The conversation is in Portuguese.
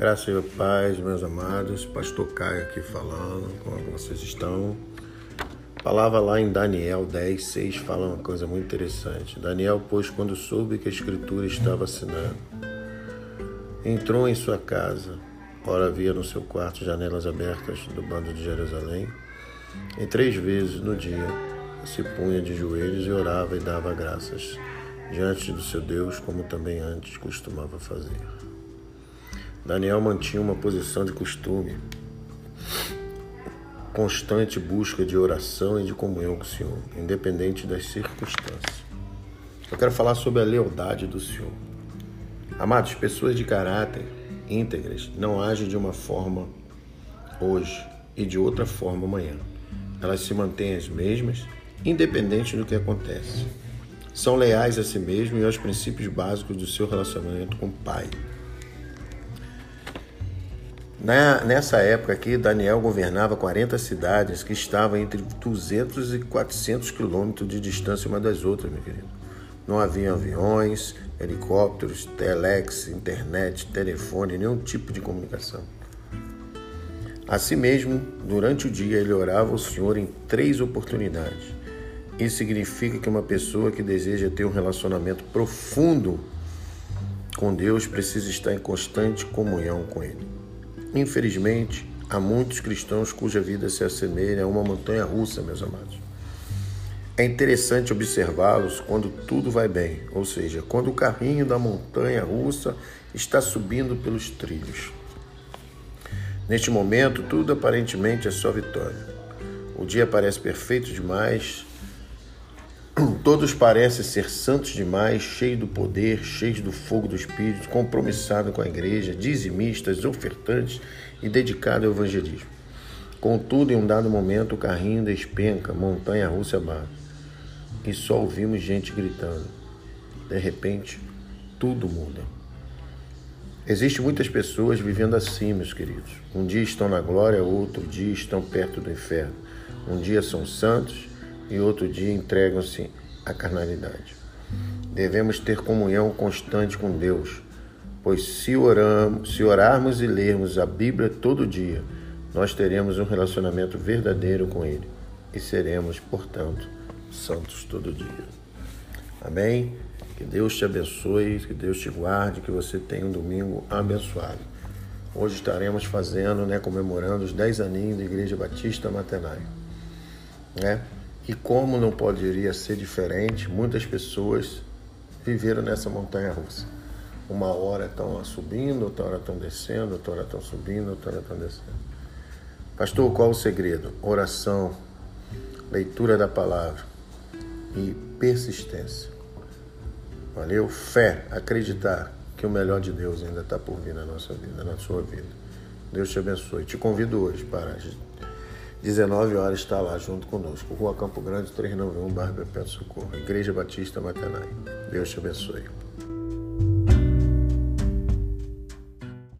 Graça e paz, meus amados. Pastor Caio aqui falando, como vocês estão? A palavra lá em Daniel 10, 6 fala uma coisa muito interessante. Daniel, pois, quando soube que a escritura estava assinando, entrou em sua casa. Ora, havia no seu quarto janelas abertas do bando de Jerusalém. E três vezes no dia se punha de joelhos e orava e dava graças diante do seu Deus, como também antes costumava fazer. Daniel mantinha uma posição de costume, constante busca de oração e de comunhão com o Senhor, independente das circunstâncias. Eu quero falar sobre a lealdade do Senhor. Amados, pessoas de caráter íntegras não agem de uma forma hoje e de outra forma amanhã. Elas se mantêm as mesmas, independente do que acontece. São leais a si mesmas e aos princípios básicos do seu relacionamento com o Pai. Nessa época aqui, Daniel governava 40 cidades que estavam entre 200 e 400 quilômetros de distância uma das outras, meu querido. Não havia aviões, helicópteros, telex, internet, telefone, nenhum tipo de comunicação. Assim mesmo, durante o dia ele orava ao Senhor em três oportunidades. Isso significa que uma pessoa que deseja ter um relacionamento profundo com Deus precisa estar em constante comunhão com Ele. Infelizmente, há muitos cristãos cuja vida se assemelha a uma montanha russa, meus amados. É interessante observá-los quando tudo vai bem, ou seja, quando o carrinho da montanha russa está subindo pelos trilhos. Neste momento, tudo aparentemente é só vitória. O dia parece perfeito demais, Todos parecem ser santos demais, cheios do poder, cheios do fogo do Espírito, compromissados com a igreja, dizimistas, ofertantes e dedicados ao evangelismo. Contudo, em um dado momento, o carrinho despenca, montanha russa abaixo, e só ouvimos gente gritando. De repente, tudo muda. Existem muitas pessoas vivendo assim, meus queridos. Um dia estão na glória, outro dia estão perto do inferno. Um dia são santos e outro dia entregam-se à carnalidade. Devemos ter comunhão constante com Deus, pois se, oramos, se orarmos e lermos a Bíblia todo dia, nós teremos um relacionamento verdadeiro com Ele e seremos, portanto, santos todo dia. Amém? Que Deus te abençoe, que Deus te guarde, que você tenha um domingo abençoado. Hoje estaremos fazendo, né, comemorando os 10 aninhos da Igreja Batista Matenai. Né? E como não poderia ser diferente, muitas pessoas viveram nessa montanha russa. Uma hora estão subindo, outra hora estão descendo, outra hora estão subindo, outra hora estão descendo. Pastor, qual o segredo? Oração, leitura da palavra e persistência. Valeu? Fé, acreditar que o melhor de Deus ainda está por vir na nossa vida, na sua vida. Deus te abençoe. Te convido hoje para 19 horas está lá junto conosco. Rua Campo Grande, 391, bairro Perpétuo Socorro. Igreja Batista Matanai. Deus te abençoe.